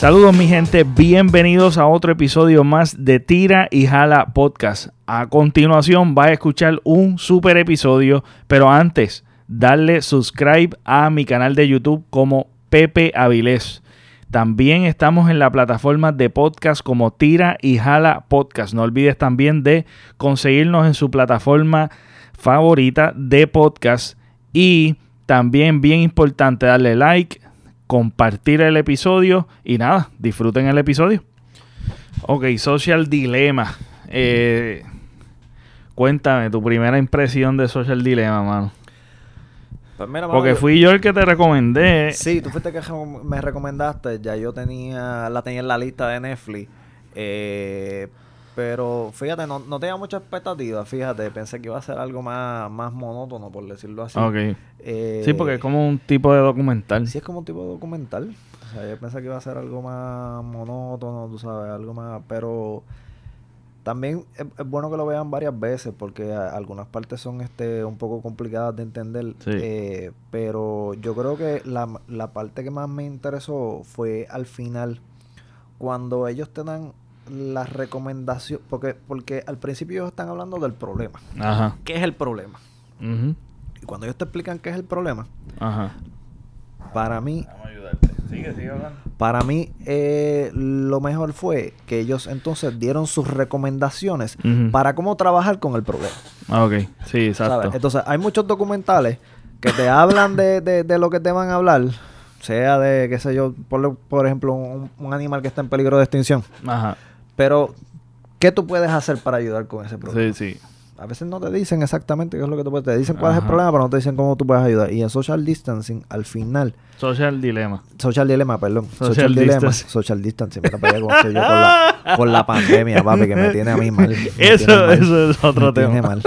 Saludos mi gente, bienvenidos a otro episodio más de Tira y Jala Podcast. A continuación vas a escuchar un super episodio, pero antes darle subscribe a mi canal de YouTube como Pepe Avilés. También estamos en la plataforma de podcast como Tira y Jala Podcast. No olvides también de conseguirnos en su plataforma favorita de podcast y también bien importante darle like, compartir el episodio y nada, disfruten el episodio. Ok, Social Dilemma. Eh, cuéntame tu primera impresión de Social Dilemma, mano. Pues mira, mano, Porque fui yo el que te recomendé. Sí, tú fuiste que me recomendaste. Ya yo tenía la tenía en la lista de Netflix. Eh, pero fíjate, no, no tenía mucha expectativa. Fíjate, pensé que iba a ser algo más, más monótono, por decirlo así. Ok. Eh, Sí, porque es como un tipo de documental. Sí, es como un tipo de documental. O sea, yo pensé que iba a ser algo más monótono, tú sabes, algo más. Pero también es, es bueno que lo vean varias veces porque a- algunas partes son este un poco complicadas de entender. Sí. eh, pero yo creo que la, la parte que más me interesó fue al final, cuando ellos te dan las recomendaciones. Porque, porque al principio ellos están hablando del problema. Ajá. ¿Qué es el problema? Ujú. Y cuando ellos te explican qué es el problema, Ajá. para mí Vamos a ayudarte. Sigue, sigue hablando. Para mí, eh, lo mejor fue que ellos entonces dieron sus recomendaciones para cómo trabajar con el problema. Ah, ok. Sí, exacto. ¿sabes? Entonces, hay muchos documentales que te hablan de, de- de lo que te van a hablar, sea de, qué sé yo, por, por ejemplo, un, un animal que está en peligro de extinción. Ajá. Pero, ¿qué tú puedes hacer para ayudar con ese problema? Sí, sí. A veces no te dicen exactamente qué es lo que tú puedes. Te dicen cuál es el problema, pero no te dicen cómo tú puedes ayudar. Y en social distancing, al final, Social Dilema. Social Dilemma, perdón. Social Social, Dilemma. distancing. Social distancing. Mira para allá cómo estoy yo con la, con la pandemia, papi, que me tiene a mí mal. tiene Eso, mal, eso es otro me tiene tema. mal.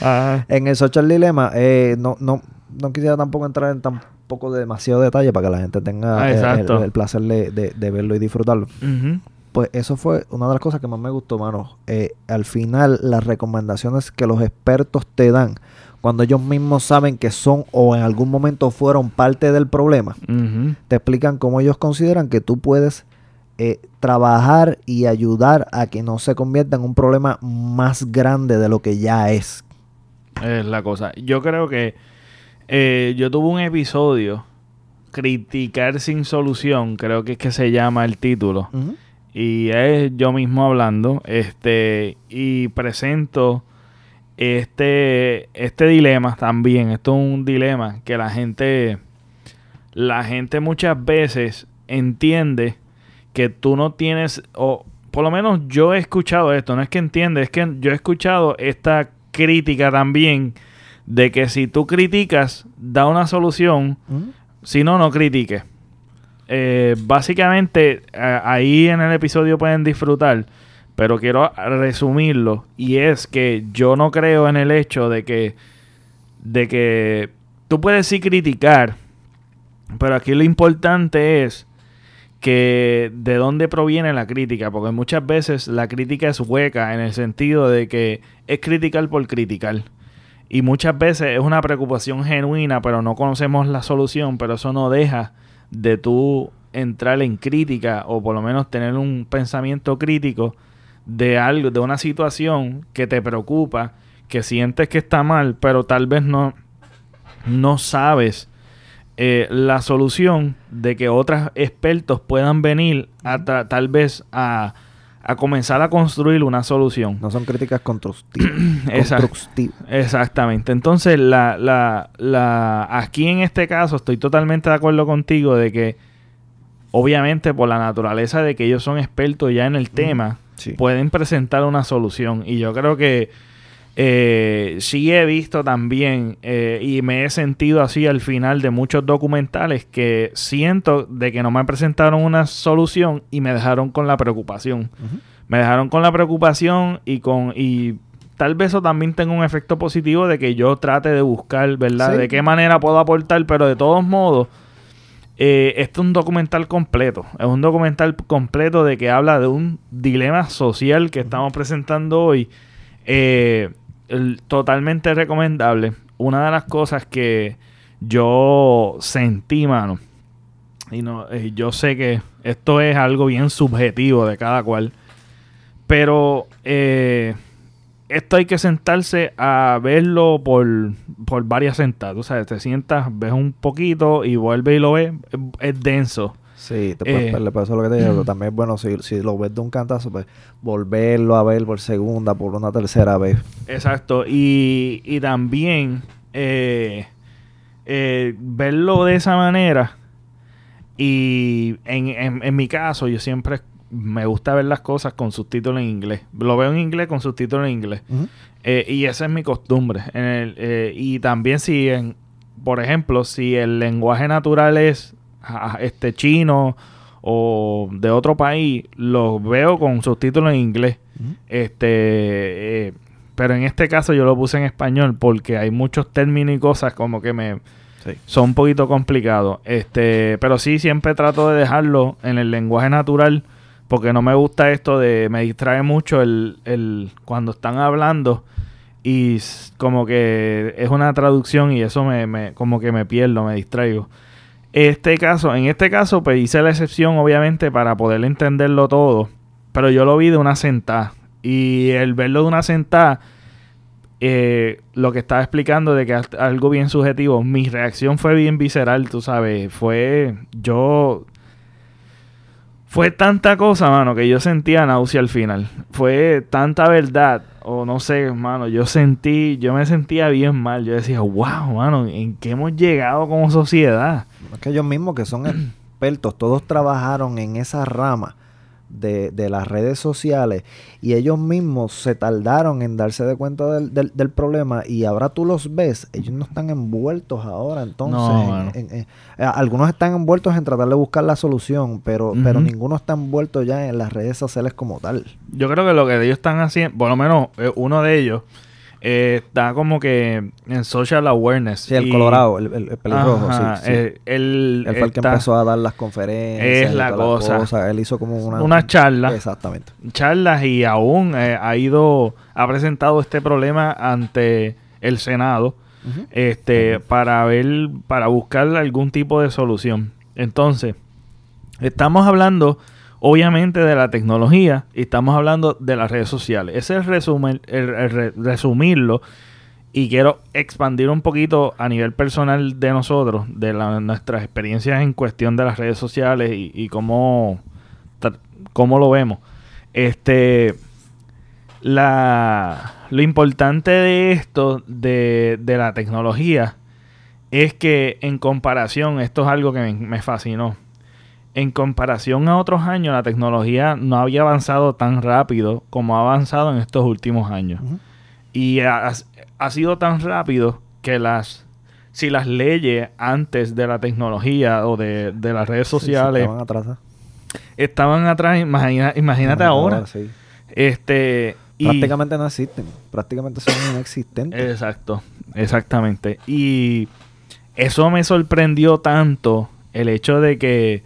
Ajá. En el Social Dilemma, eh, no, no, no quisiera tampoco entrar en tampoco de demasiado detalle para que la gente tenga Ah, eh, el, el placer de, de- de verlo y disfrutarlo. Pues eso fue una de las cosas que más me gustó, mano. Eh, al final, las recomendaciones que los expertos te dan, cuando ellos mismos saben que son o en algún momento fueron parte del problema, te explican cómo ellos consideran que tú puedes eh, trabajar y ayudar a que no se convierta en un problema más grande de lo que ya es. Es la cosa. Yo creo que eh, yo tuve un episodio, Criticar sin solución, creo que es que se llama el título. Y es yo mismo hablando, este, y presento este, este dilema también. Esto es un dilema que la gente, la gente muchas veces entiende que tú no tienes, o por lo menos yo he escuchado esto, no es que entiende, es que yo he escuchado esta crítica también de que si tú criticas, da una solución, si no, no critique. Eh, básicamente, a- ahí en el episodio pueden disfrutar, pero quiero resumirlo. Y es que yo no creo en el hecho de que, de que tú puedes sí criticar, pero aquí lo importante es que de dónde proviene la crítica, porque muchas veces la crítica es hueca en el sentido de que es criticar por criticar. Y muchas veces es una preocupación genuina, pero no conocemos la solución, pero eso no deja de tú entrar en crítica o por lo menos tener un pensamiento crítico de algo, de una situación que te preocupa, que sientes que está mal, pero tal vez no, no sabes eh, la solución de que otros expertos puedan venir a tal vez a, a comenzar a construir una solución. No son críticas constructivas. Constructivas. Exactamente. Entonces, la, la, la, aquí en este caso estoy totalmente de acuerdo contigo de que, obviamente, por la naturaleza de que ellos son expertos ya en el tema, Sí. pueden presentar una solución. Y yo creo que eh, sí he visto también eh, y me he sentido así al final de muchos documentales que siento de que no me presentaron una solución y me dejaron con la preocupación. Me dejaron con la preocupación y con y tal vez eso también tenga un efecto positivo de que yo trate de buscar, ¿verdad? Sí. De qué manera puedo aportar, pero de todos modos, eh, este es un documental completo. Es un documental completo de que habla de un dilema social que estamos presentando hoy. Eh, totalmente recomendable. Una de las cosas que yo sentí, mano, y no, eh, yo sé que esto es algo bien subjetivo de cada cual, pero eh, esto hay que sentarse a verlo por, por varias sentadas. O sea, te sientas, ves un poquito y vuelves y lo ves, es, es denso. Sí, te puedes Eh, perder, pero eso es lo que te digo. pero también es bueno, si, si lo ves de un cantazo, pues volverlo a ver por segunda, por una tercera vez. Exacto. Y, y también eh, eh, verlo de esa manera. Y en, en- en mi caso, yo siempre me gusta ver las cosas con subtítulos en inglés. Lo veo en inglés con subtítulos en inglés. Eh, y esa es mi costumbre. En el, eh, y también si, en, por ejemplo, si el lenguaje natural es este chino o de otro país, lo veo con subtítulos en inglés. Este, eh, pero en este caso yo lo puse en español porque hay muchos términos y cosas como que me Sí. son un poquito complicados. Este, pero sí siempre trato de dejarlo en el lenguaje natural porque no me gusta esto de me distrae mucho el, el cuando están hablando y como que es una traducción y eso me, me como que me pierdo, me distraigo. Este caso, en este caso, pues hice la excepción, obviamente, para poder entenderlo todo. Pero yo lo vi de una sentada. Y el verlo de una sentada, eh, lo que estaba explicando de que algo bien subjetivo, mi reacción fue bien visceral, tú sabes. Fue. Yo. Fue tanta cosa, mano, que yo sentía náusea al final. Fue tanta verdad, o no sé, mano, yo sentí, yo me sentía bien mal. Yo decía, wow, mano, ¿en qué hemos llegado como sociedad? Es que ellos mismos que son expertos, todos trabajaron en esa rama de, de las redes sociales y ellos mismos se tardaron en darse de cuenta del, del- del problema y ahora tú los ves, ellos no están envueltos ahora entonces. No, en- mano. en- en- eh, algunos están envueltos en tratar de buscar la solución, pero, pero ninguno está envuelto ya en las redes sociales como tal. Yo creo que lo que ellos están haciendo, por lo menos eh, uno de ellos, eh, está como que en social awareness. Sí, el y- colorado, el, el- el pelirrojo, Ajá, sí, sí. eh, él, Él fue el que está- empezó a dar las conferencias. Es la cosa. Él hizo como una... Una charla. Exactamente. charlas y aún eh, ha ido, ha presentado este problema ante el Senado este, para ver, para buscar algún tipo de solución. Entonces, estamos hablando, obviamente, de la tecnología y estamos hablando de las redes sociales. Ese es el- el re- resumirlo. Y quiero expandir un poquito a nivel personal de nosotros, de nuestras experiencias en cuestión de las redes sociales y, cómo, cómo lo vemos. Este, la, lo importante de esto, de, de la tecnología, es que en comparación, esto es algo que me fascinó. En comparación a otros años, la tecnología no había avanzado tan rápido como ha avanzado en estos últimos años. Y ha, ha sido tan rápido que las si las leyes antes de la tecnología o de, de las redes Sí, sí, sociales estaban atrás. estaban atrás, imagina- imagínate ahora. sí. Este y- Prácticamente no existen. Prácticamente son inexistentes. Exacto, exactamente. Y eso me sorprendió tanto el hecho de que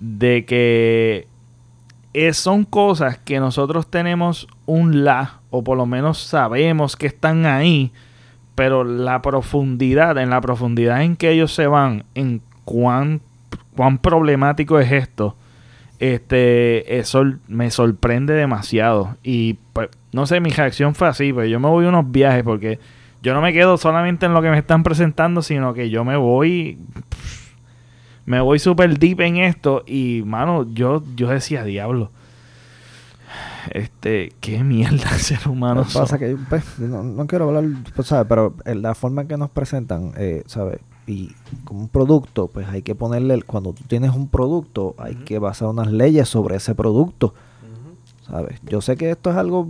de que es- son cosas que nosotros tenemos un la o por lo menos sabemos que están ahí, pero la profundidad, en la profundidad en que ellos se van, en cuán cuán problemático es esto, este, eso me sorprende demasiado. Y pues, no sé, mi reacción fue así, pues yo me voy a unos viajes porque yo no me quedo solamente en lo que me están presentando, sino que yo me voy, me voy súper deep en esto y, mano, yo, yo decía, diablo, este, qué mierda ser humano. Pasa son. que, pues, no, no quiero hablar, pues, ¿sabes? Pero eh, la forma en que nos presentan, eh, ¿sabes? Y como un producto, pues hay que ponerle, el- cuando tú tienes un producto, hay que basar unas leyes sobre ese producto, ¿sabes? Yo sé que esto es algo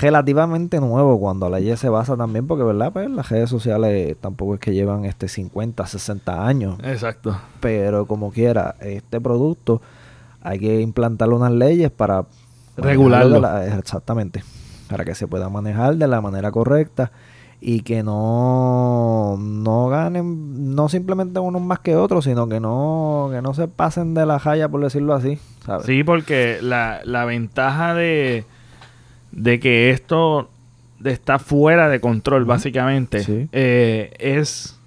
relativamente nuevo cuando la ley se basa también, porque, ¿verdad? Pues las redes sociales tampoco es que llevan este 50, 60 años, Exacto. pero como quiera, este producto hay que implantarle unas leyes para Regularlo. la- exactamente, para que se pueda manejar de la manera correcta y que no no ganen no simplemente unos más que otros, sino que no que no se pasen de la jaya por decirlo así, ¿sabes? Sí, porque la, la ventaja de, de que esto está fuera de control, básicamente, Sí. eh, es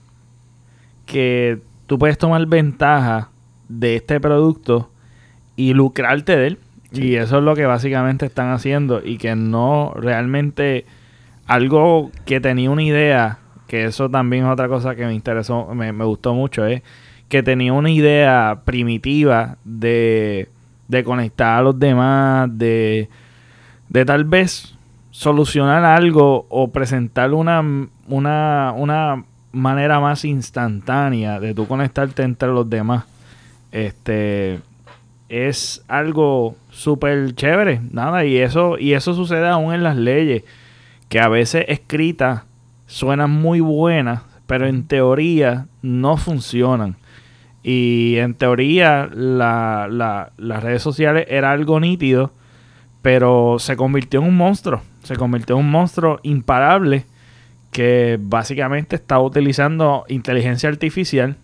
que tú puedes tomar ventaja de este producto y lucrarte de él. Y eso es lo que básicamente están haciendo y que no realmente algo que tenía una idea, que eso también es otra cosa que me interesó, me, me gustó mucho, es que tenía una idea primitiva de, de conectar a los demás, de, de tal vez solucionar algo o presentar una, una, una manera más instantánea de tú conectarte entre los demás. Este es algo súper chévere, nada, y eso, y eso sucede aún en las leyes, que a veces escritas suenan muy buenas, pero en teoría no funcionan. Y en teoría la, la, las redes sociales era algo nítido, pero se convirtió en un monstruo, se convirtió en un monstruo imparable que básicamente estaba utilizando inteligencia artificial.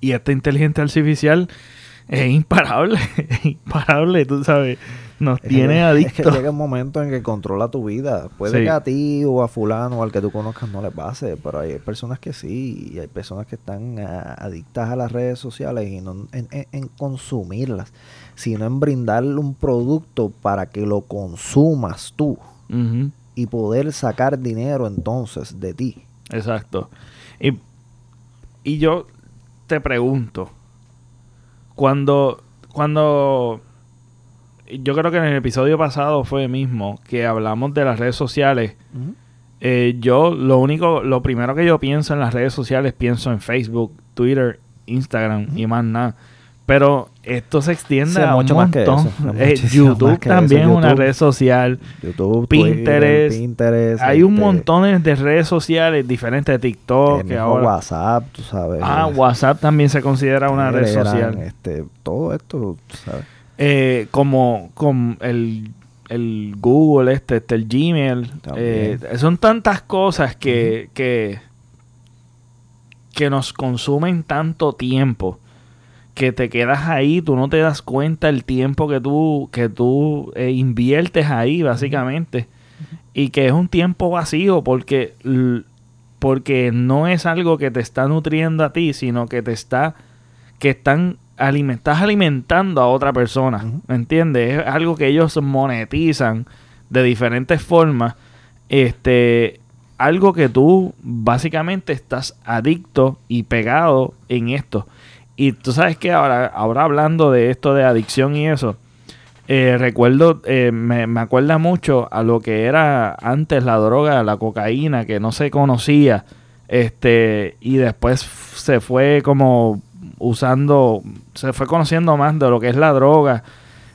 Y esta inteligencia artificial es imparable, es imparable, tú sabes. Nos tiene adictos. Es que llega un momento en que controla tu vida. Puede que a ti o a fulano o al que tú conozcas no le pase, pero hay personas que sí. Y hay personas que están ah, adictas a las redes sociales y no en, consumirlas, sino en brindarle un producto para que lo consumas tú y poder sacar dinero entonces de ti. Exacto. Y, y yo te pregunto, cuando, cuando yo creo que en el episodio pasado fue mismo que hablamos de las redes sociales. Eh, yo lo único, lo primero que yo pienso en las redes sociales, pienso en Facebook, Twitter, Instagram y más nada. Pero esto se extiende a mucho un montón. Eh, YouTube también es una red social. YouTube, Pinterest. Pinterest hay un este, montón de redes sociales diferentes. TikTok. Que ahora, WhatsApp, tú sabes. Ah, WhatsApp también se considera una red social. Este, todo esto, tú sabes. Eh, como el, el, Google, este, este el Gmail. Eh, son tantas cosas que, que, que nos consumen tanto tiempo que te quedas ahí, tú no te das cuenta el tiempo que tú, que tú eh, inviertes ahí, básicamente. Y que es un tiempo vacío porque, porque no es algo que te está nutriendo a ti, sino que te está, que están estás alimentando a otra persona, ¿me entiendes? Es algo que ellos monetizan de diferentes formas. Este, algo que tú básicamente estás adicto y pegado en esto. Y tú sabes que ahora, ahora hablando de esto de adicción y eso, eh, recuerdo, eh, me, me acuerda mucho a lo que era antes la droga, la cocaína, que no se conocía. Este, y después se fue como usando, se fue conociendo más de lo que es la droga,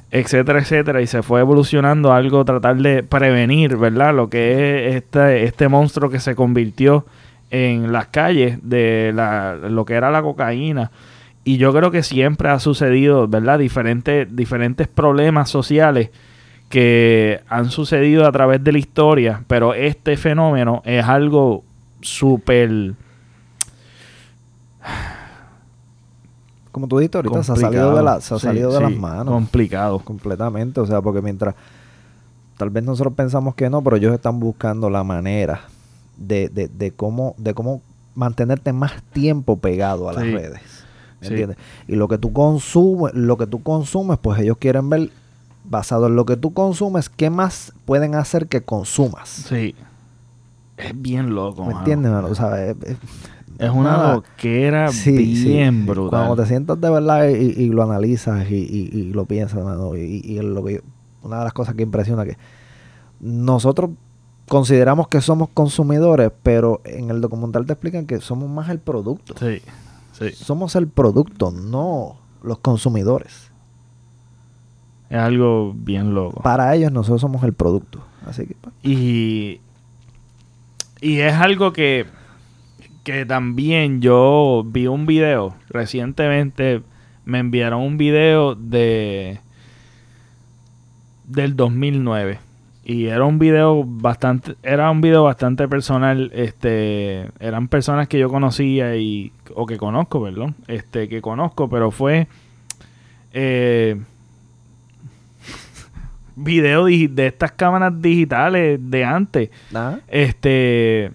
etcétera, etcétera, y se fue evolucionando algo, tratar de prevenir, ¿verdad? Lo que es este, este monstruo que se convirtió en las calles de la, lo que era la cocaína. Y yo creo que siempre ha sucedido, ¿verdad? Diferentes, diferentes problemas sociales que han sucedido a través de la historia, pero este fenómeno es algo súper como tú dijiste ahorita, se ha salido de, la, se ha salido de las manos. Complicado. Completamente. O sea, porque mientras tal vez nosotros pensamos que no, pero ellos están buscando la manera de, de, de cómo, de cómo mantenerte más tiempo pegado a las redes. ¿Me entiendes? Y lo que tú consumes, lo que tú consumes, pues ellos quieren ver basado en lo que tú consumes, qué más pueden hacer que consumas. Sí. Es bien loco. ¿Me entiendes, O sea, es, es una loquera bien brutal. Cuando te sientas de verdad y, lo analizas y, lo piensas, y, lo que una de las cosas que impresiona que nosotros consideramos que somos consumidores, pero en el documental te explican que somos más el producto. Sí, sí. Somos el producto, no los consumidores. Es algo bien loco. Para ellos nosotros somos el producto. Así que... Pues. Y, y es algo que que también yo vi un video recientemente me enviaron un video de del 2009 y era un video bastante era un video bastante personal este eran personas que yo conocía y o que conozco perdón este que conozco pero fue eh, video de estas cámaras digitales de antes. Este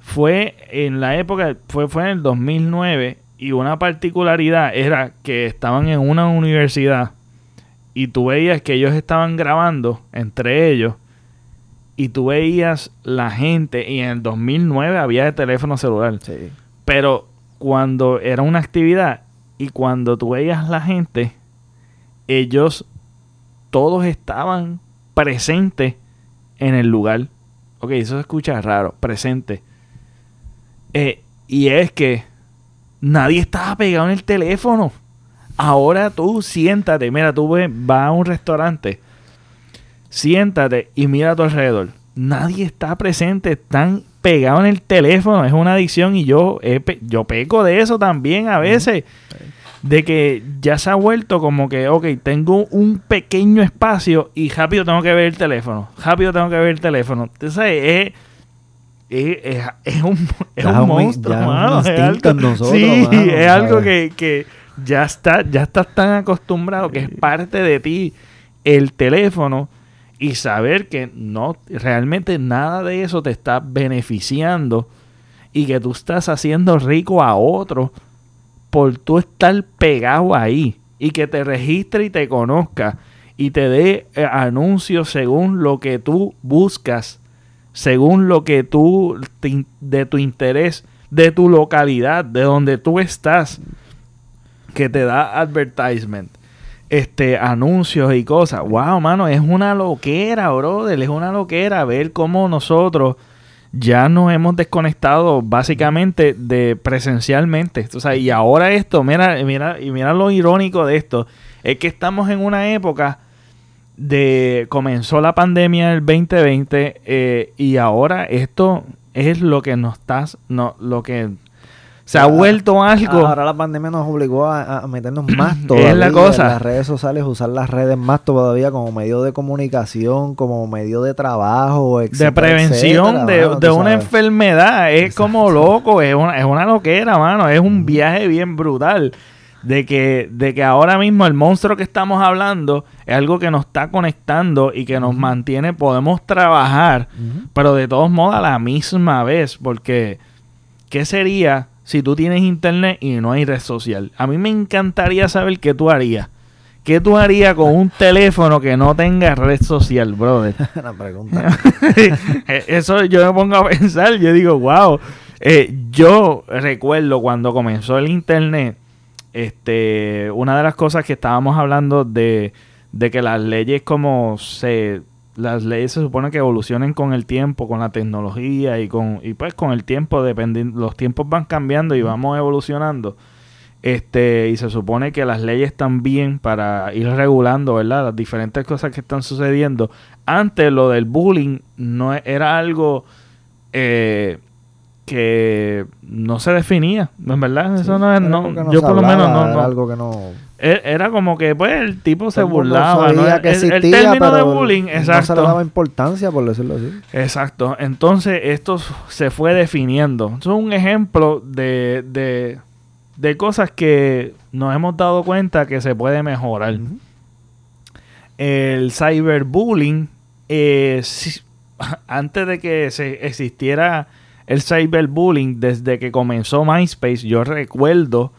fue en la época, fue, fue en el 2009 y una particularidad era que estaban en una universidad y tú veías que ellos estaban grabando entre ellos y tú veías la gente y en el 2009 había de teléfono celular. Sí. Pero cuando era una actividad y cuando tú veías la gente, ellos todos estaban presentes en el lugar. Ok, eso se escucha raro, presente. Eh, y es que nadie estaba pegado en el teléfono. Ahora tú siéntate, mira, tú ve- vas a un restaurante, siéntate y mira a tu alrededor. Nadie está presente, están pegados en el teléfono, es una adicción y yo, yo peco de eso también a veces. De que ya se ha vuelto como que, ok, tengo un pequeño espacio y rápido tengo que ver el teléfono. Rápido tengo que ver el teléfono. Entonces, es, es, es, es un, es un monstruo, un mano, es algo- en nosotros, sí, mano, es algo que, que ya está, ya estás tan acostumbrado que es parte de ti el teléfono y saber que no realmente nada de eso te está beneficiando y que tú estás haciendo rico a otro por tú estar pegado ahí y que te registre y te conozca y te dé eh, anuncios según lo que tú buscas, según lo que tú de tu interés, de tu localidad, de donde tú estás, que te da advertisement, este anuncios y cosas. Wow, mano, es una loquera, brother, es una loquera ver cómo nosotros ya nos hemos desconectado básicamente de presencialmente. O sea, y ahora esto, mira, mira, y mira lo irónico de esto, es que estamos en una época de comenzó la pandemia el 2020 eh, y ahora esto es lo que nos está, no, lo que se ha Ah, vuelto algo. Ahora la pandemia nos obligó a, a meternos más Es todavía la cosa. en las redes sociales, usar las redes más todavía como medio de comunicación, como medio de trabajo, de etcétera, prevención etcétera, de, mano, de tú una sabes. enfermedad. Es como loco, es una, es una loquera, mano. Es un viaje bien brutal. De que, de que ahora mismo el monstruo que estamos hablando es algo que nos está conectando y que nos mantiene, podemos trabajar, pero de todos modos a la misma vez. Porque, ¿qué sería si tú tienes internet y no hay red social? A mí me encantaría saber qué tú harías. ¿Qué tú harías con un teléfono que no tenga red social, brother? Una pregunta. Eh, Eso yo me pongo a pensar, yo digo, wow. Eh, yo recuerdo cuando comenzó el internet, este, una de las cosas que estábamos hablando de, de que las leyes como se, las leyes se supone que evolucionen con el tiempo, con la tecnología y con, y pues con el tiempo, dependiendo, los tiempos van cambiando y vamos evolucionando. Este, y se supone que las leyes están bien para ir regulando, ¿verdad? Las diferentes cosas que están sucediendo. Antes lo del bullying no e- era algo eh, que no se definía, ¿en verdad? Eso no es, no, no yo por lo menos no, Era no. algo que no... E- Era como que pues el tipo se el burlaba, ¿no? El- el, existía, término de bullying, No se le exacto. daba importancia, por decirlo así. Exacto. Entonces, esto se fue definiendo. Esto es un ejemplo de, de, de cosas que nos hemos dado cuenta que se puede mejorar. El cyberbullying, eh, si- antes de que se existiera el cyberbullying, desde que comenzó MySpace, yo recuerdo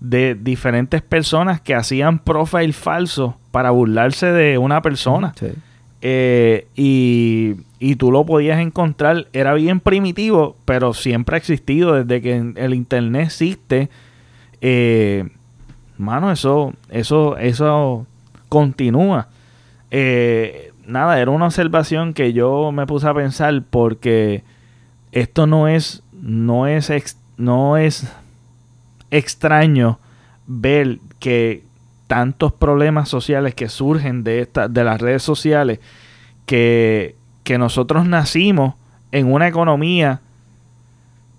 de diferentes personas que hacían profile falso para burlarse de una persona. Sí. Eh, y, y tú lo podías encontrar, era bien primitivo, pero siempre ha existido desde que el internet existe. Eh, mano, eso, eso, eso continúa. Eh, nada, era una observación que yo me puse a pensar porque esto no es, no es, no es extraño ver que tantos problemas sociales que surgen de esta, de las redes sociales, que, que nosotros nacimos en una economía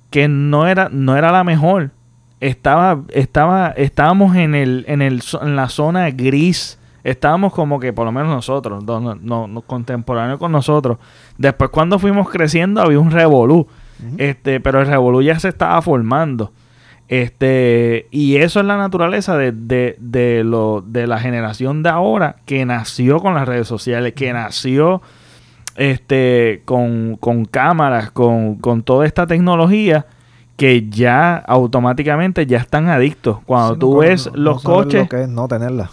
que no era, no era la mejor. Estaba, estaba, estábamos en el, en el, en la zona gris. Estábamos como que, por lo menos nosotros, no, no, no, contemporáneos con nosotros. Después, cuando fuimos creciendo, había un revolú. Este, pero el revolú ya se estaba formando. Este, y eso es la naturaleza de, de, de lo, de la generación de ahora que nació con las redes sociales, que nació este, con, con cámaras, con, con toda esta tecnología que ya automáticamente ya están adictos. Cuando Sí, tú no, ves no- los no coches, Lo que es no tenerla.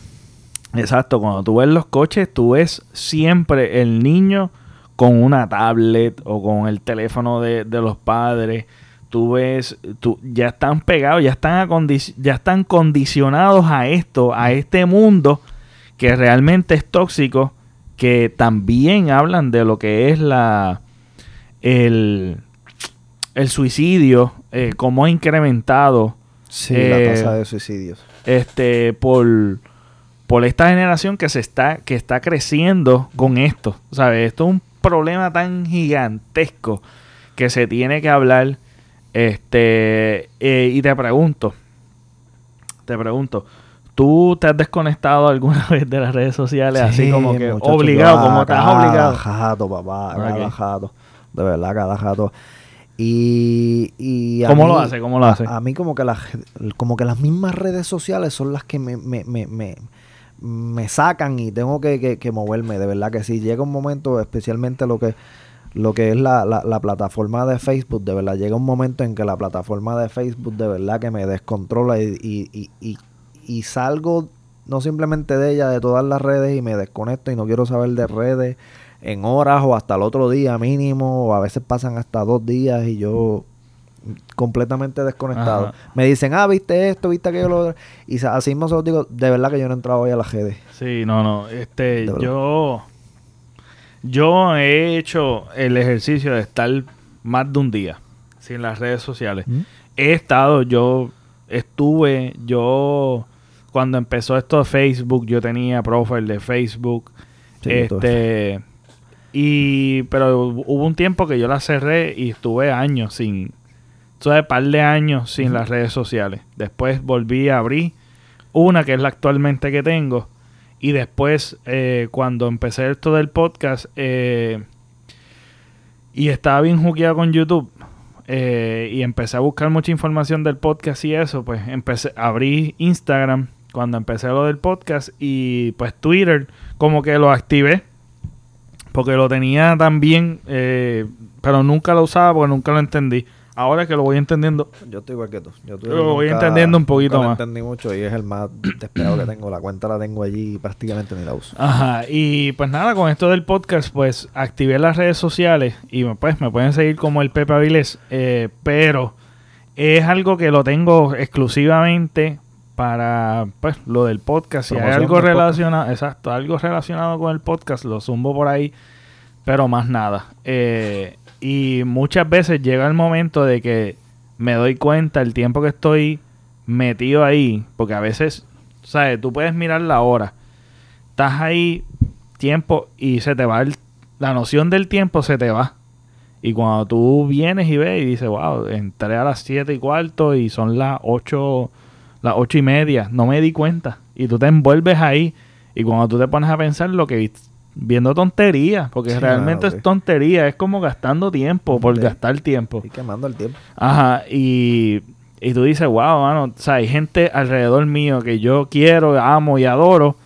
Exacto, cuando tú ves los coches, tú ves siempre el niño con una tablet o con el teléfono de, de los padres. Tú ves, tú, ya están pegados, ya están, ya están condicionados a esto, a este mundo que realmente es tóxico, que también hablan de lo que es la el, el suicidio, eh, cómo ha incrementado Sí, Eh, la tasa de suicidios. este por por esta generación que se está que está creciendo con esto sabes esto es un problema tan gigantesco que se tiene que hablar este eh, y te pregunto te pregunto ¿Tú te has desconectado alguna vez de las redes sociales así Sí, como que muchacho, obligado, como estás cada obligado? jato, papá, cada jato. De verdad, cada jato. Y, y a ¿Cómo mí- lo hace? ¿Cómo lo hace? A, a mí como que, las, como que las mismas redes sociales son las que me, me, me, me, me sacan y tengo que, que, moverme. De verdad que sí. Llega un momento, especialmente lo que lo que es la, la, la plataforma de Facebook, de verdad, llega un momento en que la plataforma de Facebook de verdad que me descontrola y, y, y, y, y salgo no simplemente de ella, de todas las redes y me desconecto y no quiero saber de redes en horas o hasta el otro día mínimo o a veces pasan hasta dos días y yo completamente desconectado. Ajá. Me dicen, ah, viste esto, viste aquello, lo otro. Y así mismo se los digo, de verdad que yo no he entrado hoy a las redes. Sí, no, no. Este, yo. Yo he hecho el ejercicio de estar más de un día sin las redes sociales. He estado, yo estuve, yo. Cuando empezó esto de Facebook, yo tenía profile de Facebook. Sí, este. Y. Pero hubo un tiempo que yo la cerré y estuve años sin. Tuve par de años sin las redes sociales. Después volví a abrir una que es la actualmente que tengo. Y después, eh, cuando empecé esto del podcast, eh, y estaba bien jugueado con YouTube, eh, y empecé a buscar mucha información del podcast y eso, pues empecé, abrí Instagram cuando empecé lo del podcast y pues Twitter como que lo activé porque lo tenía también, eh, pero nunca lo usaba porque nunca lo entendí. Ahora que lo voy entendiendo, Yo estoy igual que tú. Yo Twitter Lo voy nunca- entendiendo un poquito nunca lo más. entendí mucho y es el más despegado que tengo. La cuenta la tengo allí y prácticamente ni la uso. Ajá, y pues nada, con esto del podcast, pues activé las redes sociales y pues me pueden seguir como el Pepe Avilés, eh, pero es algo que lo tengo exclusivamente para pues lo del podcast. Si hay algo podcast. relacionado, exacto, algo relacionado con el podcast, lo zumbo por ahí, pero más nada. Eh, y muchas veces llega el momento de que me doy cuenta el tiempo que estoy metido ahí, porque a veces, ¿sabes? Tú puedes mirar la hora estás ahí tiempo y se te va el- la noción del tiempo se te va. Y cuando tú vienes y ves y dices, wow, entré a las 7 y cuarto y son las 8, las ocho y media, no me di cuenta. Y tú te envuelves ahí y cuando tú te pones a pensar lo que viendo tonterías, porque Sí, realmente es tontería, es como gastando tiempo por Sí. gastar tiempo. Estoy quemando el tiempo. Ajá, y, y tú dices, wow, mano, o sea, hay gente alrededor mío que yo quiero, amo y adoro,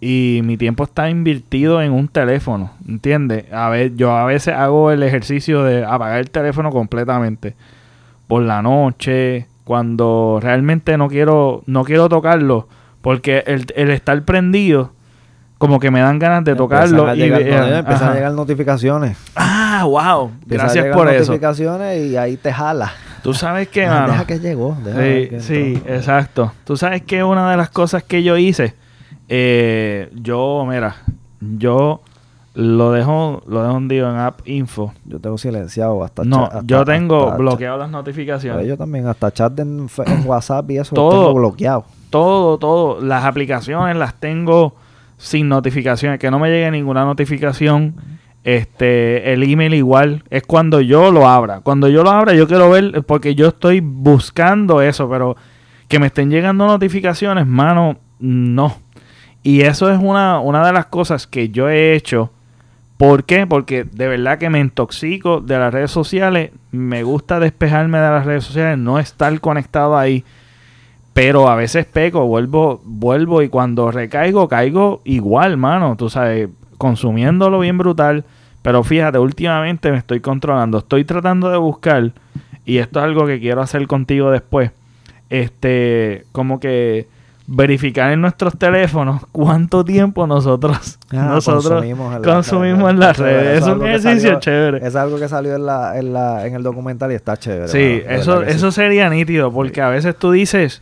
y mi tiempo está invertido en un teléfono, ¿entiendes? A ver, yo a veces hago el ejercicio de apagar el teléfono completamente por la noche, cuando realmente no quiero, no quiero tocarlo, porque el, el estar prendido, como que me dan ganas de tocarlo. Y llegar, empiezan a llegar notificaciones. Ah, wow, Empiezan gracias por eso. notificaciones y ahí te jala. Tú sabes que, mano, deja que llegó. deja Sí, sí, exacto. Tú sabes que una de las cosas que yo hice, eh, yo, mira, yo lo dejo, lo dejo hundido en App Info. Yo tengo silenciado hasta No, cha- hasta- yo tengo bloqueado las notificaciones. yo también, hasta chat en, WhatsApp y eso Todo. lo tengo bloqueado. Todo, todo. Las aplicaciones las tengo sin notificaciones, que no me llegue ninguna notificación. Este, el email igual es cuando yo lo abra. Cuando yo lo abra, yo quiero ver, porque yo estoy buscando eso, pero que me estén llegando notificaciones, mano, no. Y eso es una, una de las cosas que yo he hecho. ¿Por qué? Porque de verdad que me intoxico de las redes sociales. Me gusta despejarme de las redes sociales, no estar conectado ahí. Pero a veces peco, vuelvo, vuelvo y cuando recaigo, caigo igual, mano. Tú sabes, consumiéndolo bien brutal. Pero fíjate, últimamente me estoy controlando. Estoy tratando de buscar, y esto es algo que quiero hacer contigo después. Este, como que verificar en nuestros teléfonos cuánto tiempo nosotros, Ah, nosotros consumimos en las consumimos redes. en las Eso es redes. Es un ejercicio salió- chévere. Es algo que salió en, la, en, la, en el documental y está chévere. Sí, eso, verdad que sí. eso sería nítido, porque a veces tú dices,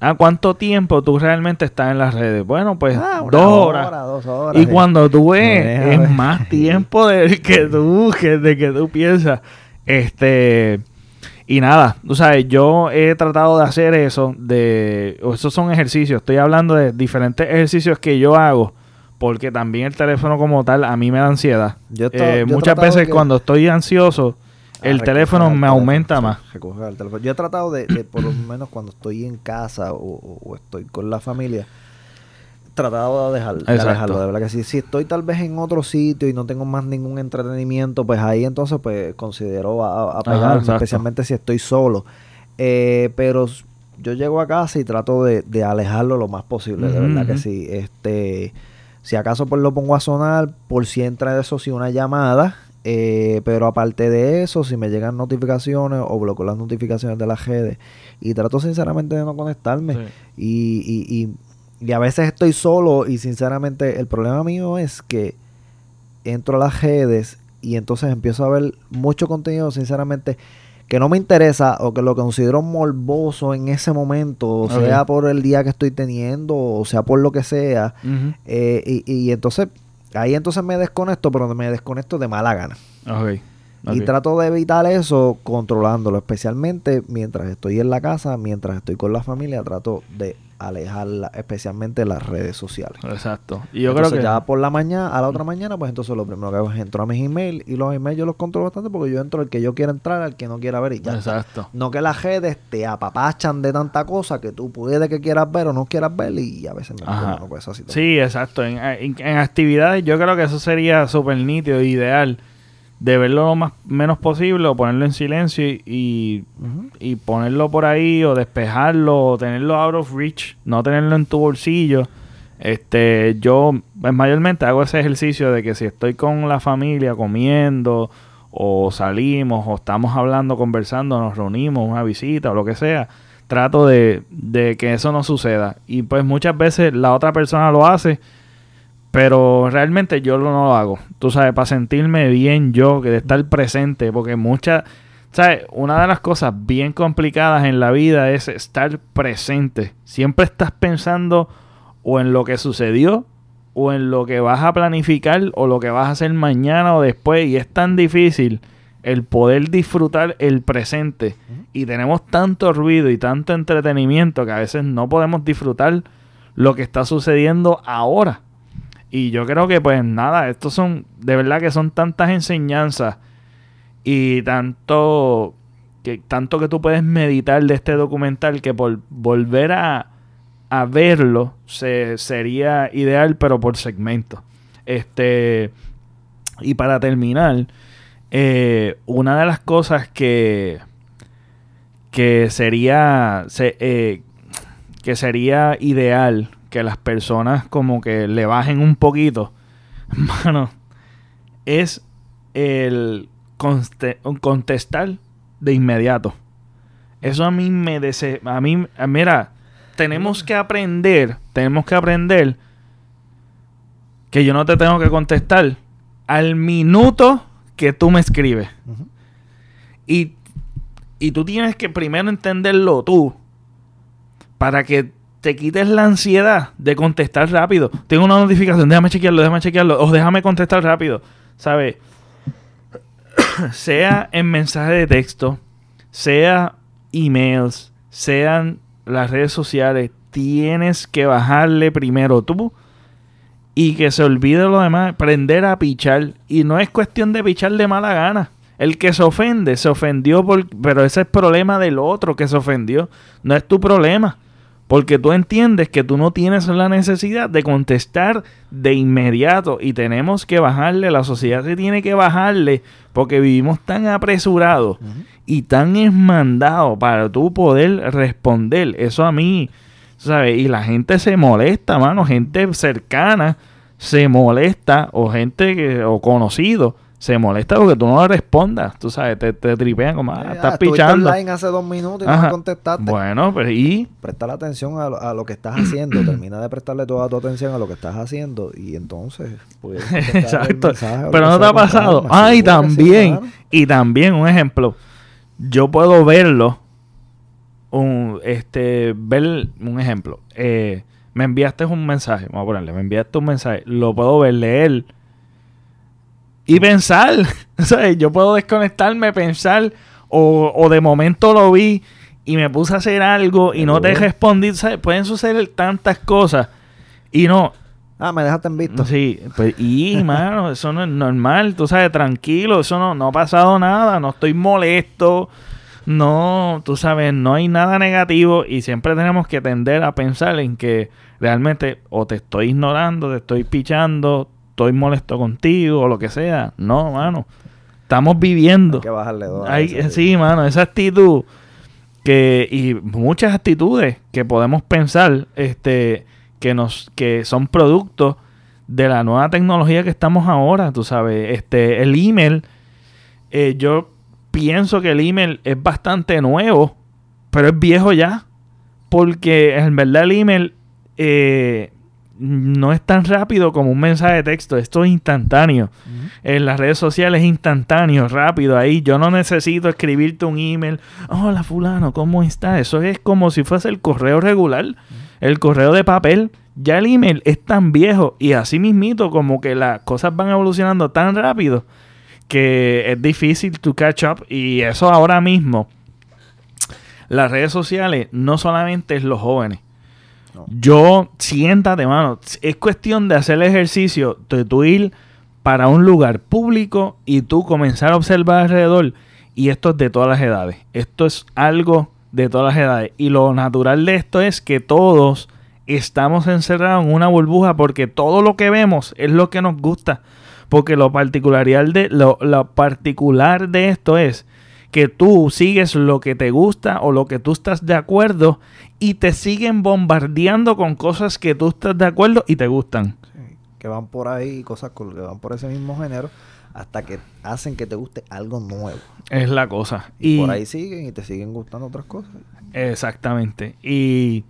ah, ¿cuánto tiempo tú realmente estás en las redes? Bueno, pues Ah, dos hora, horas. dos horas. Y sí. cuando tú ves, es más tiempo del que tú, que, de que tú piensas. Este, y nada, tú sabes, yo he tratado de hacer eso, de, esos son ejercicios, estoy hablando de diferentes ejercicios que yo hago, porque también el teléfono como tal a mí me da ansiedad. Yo Eh, yo muchas veces que- cuando estoy ansioso, el teléfono el me aumenta más. recoger el teléfono. Yo he tratado de, de por lo menos cuando estoy en casa o, estoy con la familia, tratado de, dejar, de. De verdad que sí. Si estoy tal vez en otro sitio y no tengo más ningún entretenimiento, pues ahí entonces pues considero a, a pegarme, especialmente si estoy solo. Eh, pero yo llego a casa y trato de, de alejarlo lo más posible, de verdad que sí. Este, si acaso pues lo pongo a sonar, por si entra eso sí una llamada, eh, pero aparte de eso, si me llegan notificaciones o bloqueo las notificaciones de las redes y trato sinceramente de no conectarme Sí. y, y, y, y a veces estoy solo y sinceramente el problema mío es que entro a las redes y entonces empiezo a ver mucho contenido sinceramente que no me interesa o que lo considero morboso en ese momento, sea por el día que estoy teniendo, o sea por lo que sea, eh, y entonces ahí entonces me desconecto, pero me desconecto de mala gana. Ok. Y ok. trato de evitar eso controlándolo, especialmente mientras estoy en la casa, mientras estoy con la familia, trato de alejarla, especialmente las redes sociales. Exacto. Y yo entonces creo que... ya por la mañana, a la otra mañana, pues entonces lo primero que hago es entro a mis emails y los emails yo los controlo bastante porque yo entro al que yo quiera entrar, al que no quiera ver y ya. Exacto. No que las redes te apapachan de tanta cosa que tú puedes que quieras ver o no quieras ver y a veces me con esa situación. Sí, exacto. En, en- en actividades yo creo que eso sería súper nítido, ideal, de verlo lo más menos posible o ponerlo en silencio y, y, ponerlo por ahí o despejarlo o tenerlo out of reach, no tenerlo en tu bolsillo. Este, yo pues, mayormente hago ese ejercicio de que si estoy con la familia comiendo o salimos o estamos hablando, conversando, nos reunimos, una visita o lo que sea, trato de, de que eso no suceda. Y pues muchas veces la otra persona lo hace, pero realmente yo lo- no lo hago. Tú sabes, para sentirme bien yo, que de estar presente, porque muchas, ¿sabes? Una de las cosas bien complicadas en la vida es estar presente. Siempre estás pensando o en lo que sucedió, o en lo que vas a planificar, o lo que vas a hacer mañana o después, y es tan difícil el poder disfrutar el presente. Y tenemos tanto ruido y tanto entretenimiento que a veces no podemos disfrutar lo que está sucediendo ahora. Y yo creo que pues nada, estos son, de verdad que son tantas enseñanzas y tanto que, tanto que tú puedes meditar de este documental que por volver a, a verlo se, sería ideal, pero por segmento. Este, y para terminar, eh, una de las cosas que, que sería, se- eh, que sería ideal que las personas como que le bajen un poquito, mano, es el contestar de inmediato. Eso a mí me dese... A mí, mira, tenemos que aprender, tenemos que aprender que yo no te tengo que contestar al minuto que tú me escribes. Y, y tú tienes que primero entenderlo tú para que te quites la ansiedad de contestar rápido. Tengo una notificación, déjame chequearlo, déjame chequearlo, o déjame contestar rápido. ¿Sabes? sea en mensaje de texto, sea emails, sean las redes sociales, tienes que bajarle primero tú y que se olvide lo demás, aprender a pichar. Y no es cuestión de pichar de mala gana. El que se ofende, se ofendió, por, pero ese es problema del otro que se ofendió. No es tu problema. Porque tú entiendes que tú no tienes la necesidad de contestar de inmediato. Y tenemos que bajarle, la sociedad se tiene que bajarle. Porque vivimos tan apresurados y tan esmandados para tú poder responder. Eso a mí, ¿sabes? Y la gente se molesta, mano. Gente cercana se molesta o gente que, o conocido se molesta porque tú no le respondas. Tú sabes, te, te tripean como, ah, Eh, estás estuviste pichando. online hace dos minutos y no Ajá. me contestaste. Bueno, pero y Presta la atención a, lo- a lo que estás haciendo. Termina de prestarle toda tu atención a lo que estás haciendo y entonces Exacto. mensaje Pero no te ha pasado. calma. Ah, y también, y también, un ejemplo. Yo puedo verlo. Un, este, ver un ejemplo. Eh, me enviaste un mensaje. Vamos a ponerle, me enviaste un mensaje. Lo puedo ver, leer. Y pensar. o sea, yo puedo desconectarme, pensar. O, o de momento lo vi y me puse a hacer algo y no te respondí. ¿sabes? Pueden suceder tantas cosas. Y no, Ah, me dejaste en visto. Sí, pues, y mano, eso no es normal, tú sabes, tranquilo, eso no, no ha pasado nada, no estoy molesto, no, tú sabes, no hay nada negativo y siempre tenemos que tender a pensar en que realmente o te estoy ignorando, te estoy pichando, estoy molesto contigo o lo que sea. No, mano, estamos viviendo. Hay que bajarle dos. Hay- sí, mano, esa actitud que y muchas actitudes que podemos pensar este que nos que son productos de la nueva tecnología que estamos ahora, tú sabes, este el email eh, yo pienso que el email es bastante nuevo, pero es viejo ya, porque en verdad el email eh, no es tan rápido como un mensaje de texto, esto es instantáneo en las redes sociales instantáneo, rápido ahí. Yo no necesito escribirte un email. Hola fulano, ¿cómo estás? Eso es como si fuese el correo regular, el correo de papel. Ya el email es tan viejo y así mismito como que las cosas van evolucionando tan rápido que es difícil to catch up y eso ahora mismo las redes sociales no solamente es los jóvenes. No. Yo, siéntate, mano. Es cuestión de hacer el ejercicio de tú ir para un lugar público y tú comenzar a observar alrededor. Y esto es de todas las edades. Esto es algo de todas las edades. Y lo natural de esto es que todos estamos encerrados en una burbuja porque todo lo que vemos es lo que nos gusta. Porque lo particular de, lo, lo particular de esto es que tú sigues lo que te gusta o lo que tú estás de acuerdo y te siguen bombardeando con cosas que tú estás de acuerdo y te gustan. Sí, que van por ahí, cosas que van por ese mismo género, hasta que hacen que te guste algo nuevo. Es la cosa. Y, Y, por ahí siguen y te siguen gustando otras cosas. Exactamente. Y,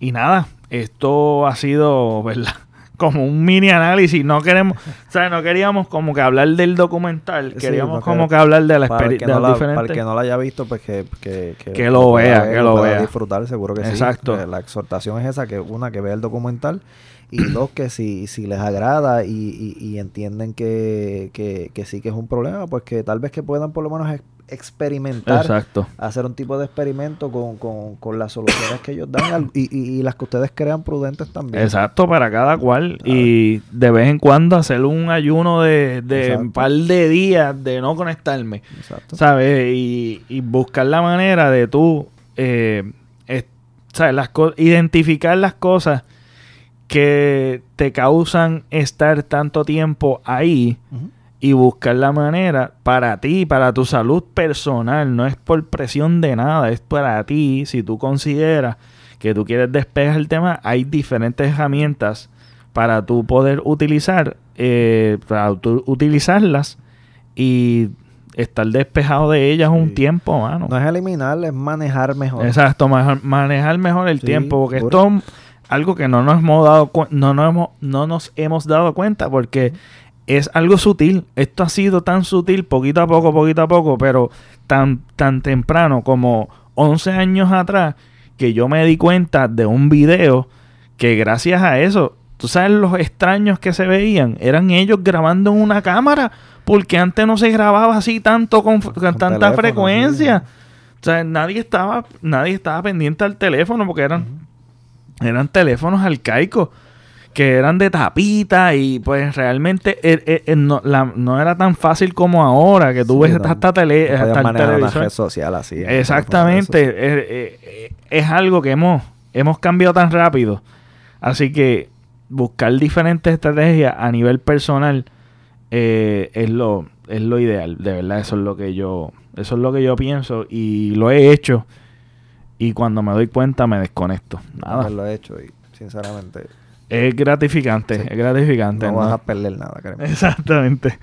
y nada, esto ha sido, ¿verdad? Como un mini análisis. No queremos, o sea, no queríamos como que hablar del documental. Queríamos como que hablar de la experiencia que no para el que no la haya visto, pues que, que, Que lo pueda vea, que lo vea. disfrutar, seguro que Exacto. sí. Eh, La exhortación es esa, que una, que vea el documental y dos, que si, si les agrada y, y- y entienden que, que, que sí que es un problema, pues que tal vez que puedan por lo menos experimentar Exacto. hacer un tipo de experimento con, con, con las soluciones que ellos dan y, y- y las que ustedes crean prudentes también. Exacto, para cada cual. Y de vez en cuando hacer un ayuno de, de un par de días de no conectarme. Exacto. ¿Sabes? Y, y buscar la manera de tú, eh, es- ¿sabes? Las identificar las cosas que te causan estar tanto tiempo ahí Ujú. Y buscar la manera para ti, para tu salud personal, no es por presión de nada, es para ti, si tú consideras que tú quieres despejar el tema, hay diferentes herramientas para tú poder utilizar, eh, para tú utilizarlas y estar despejado de ellas un tiempo, mano. No es eliminar, es manejar mejor. Exacto, manejar mejor el Sí, tiempo, porque seguro. esto es algo que no nos hemos dado no, nos hemos, no nos hemos dado cuenta porque es algo sutil. Esto ha sido tan sutil poquito a poco, poquito a poco, pero tan, tan temprano como 11 años atrás que yo me di cuenta de un video que gracias a eso, tú sabes los extraños que se veían, eran ellos grabando en una cámara, porque antes no se grababa así tanto con, con tanta teléfono, frecuencia. O sea, nadie estaba, nadie estaba pendiente al teléfono porque eran, eran teléfonos arcaicos que eran de tapita y pues realmente eh, eh, eh, no, la- no era tan fácil como ahora que tú Sí, ves hasta, tele, No hasta el televisor. social así. Exactamente. Es algo que hemos, hemos cambiado tan rápido. Así que buscar diferentes estrategias a nivel personal eh, es lo es lo ideal. De verdad, eso es lo que yo eso es lo que yo pienso y lo he hecho. Y cuando me doy cuenta me desconecto. Nada. Haberlo hecho y sinceramente Es gratificante, Sí. es gratificante. no ¿no? vas a perder nada, créeme. Exactamente.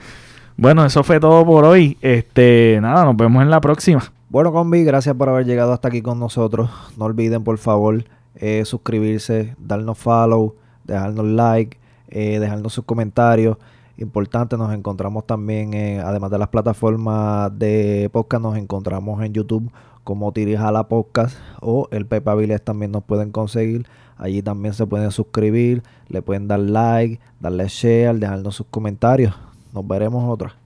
Bueno, eso fue todo por hoy. Este, nada, nos vemos en la próxima. Bueno, combi, gracias por haber llegado hasta aquí con nosotros. No olviden, por favor, eh, suscribirse, darnos follow, dejarnos like, eh, dejarnos sus comentarios. Importante, nos encontramos también, además de las plataformas de podcast, nos encontramos en YouTube como Tirija la Podcast o el Pepa Viles también nos pueden conseguir. Allí también se pueden suscribir, le pueden dar like, darle share, dejarnos sus comentarios. Nos veremos otra.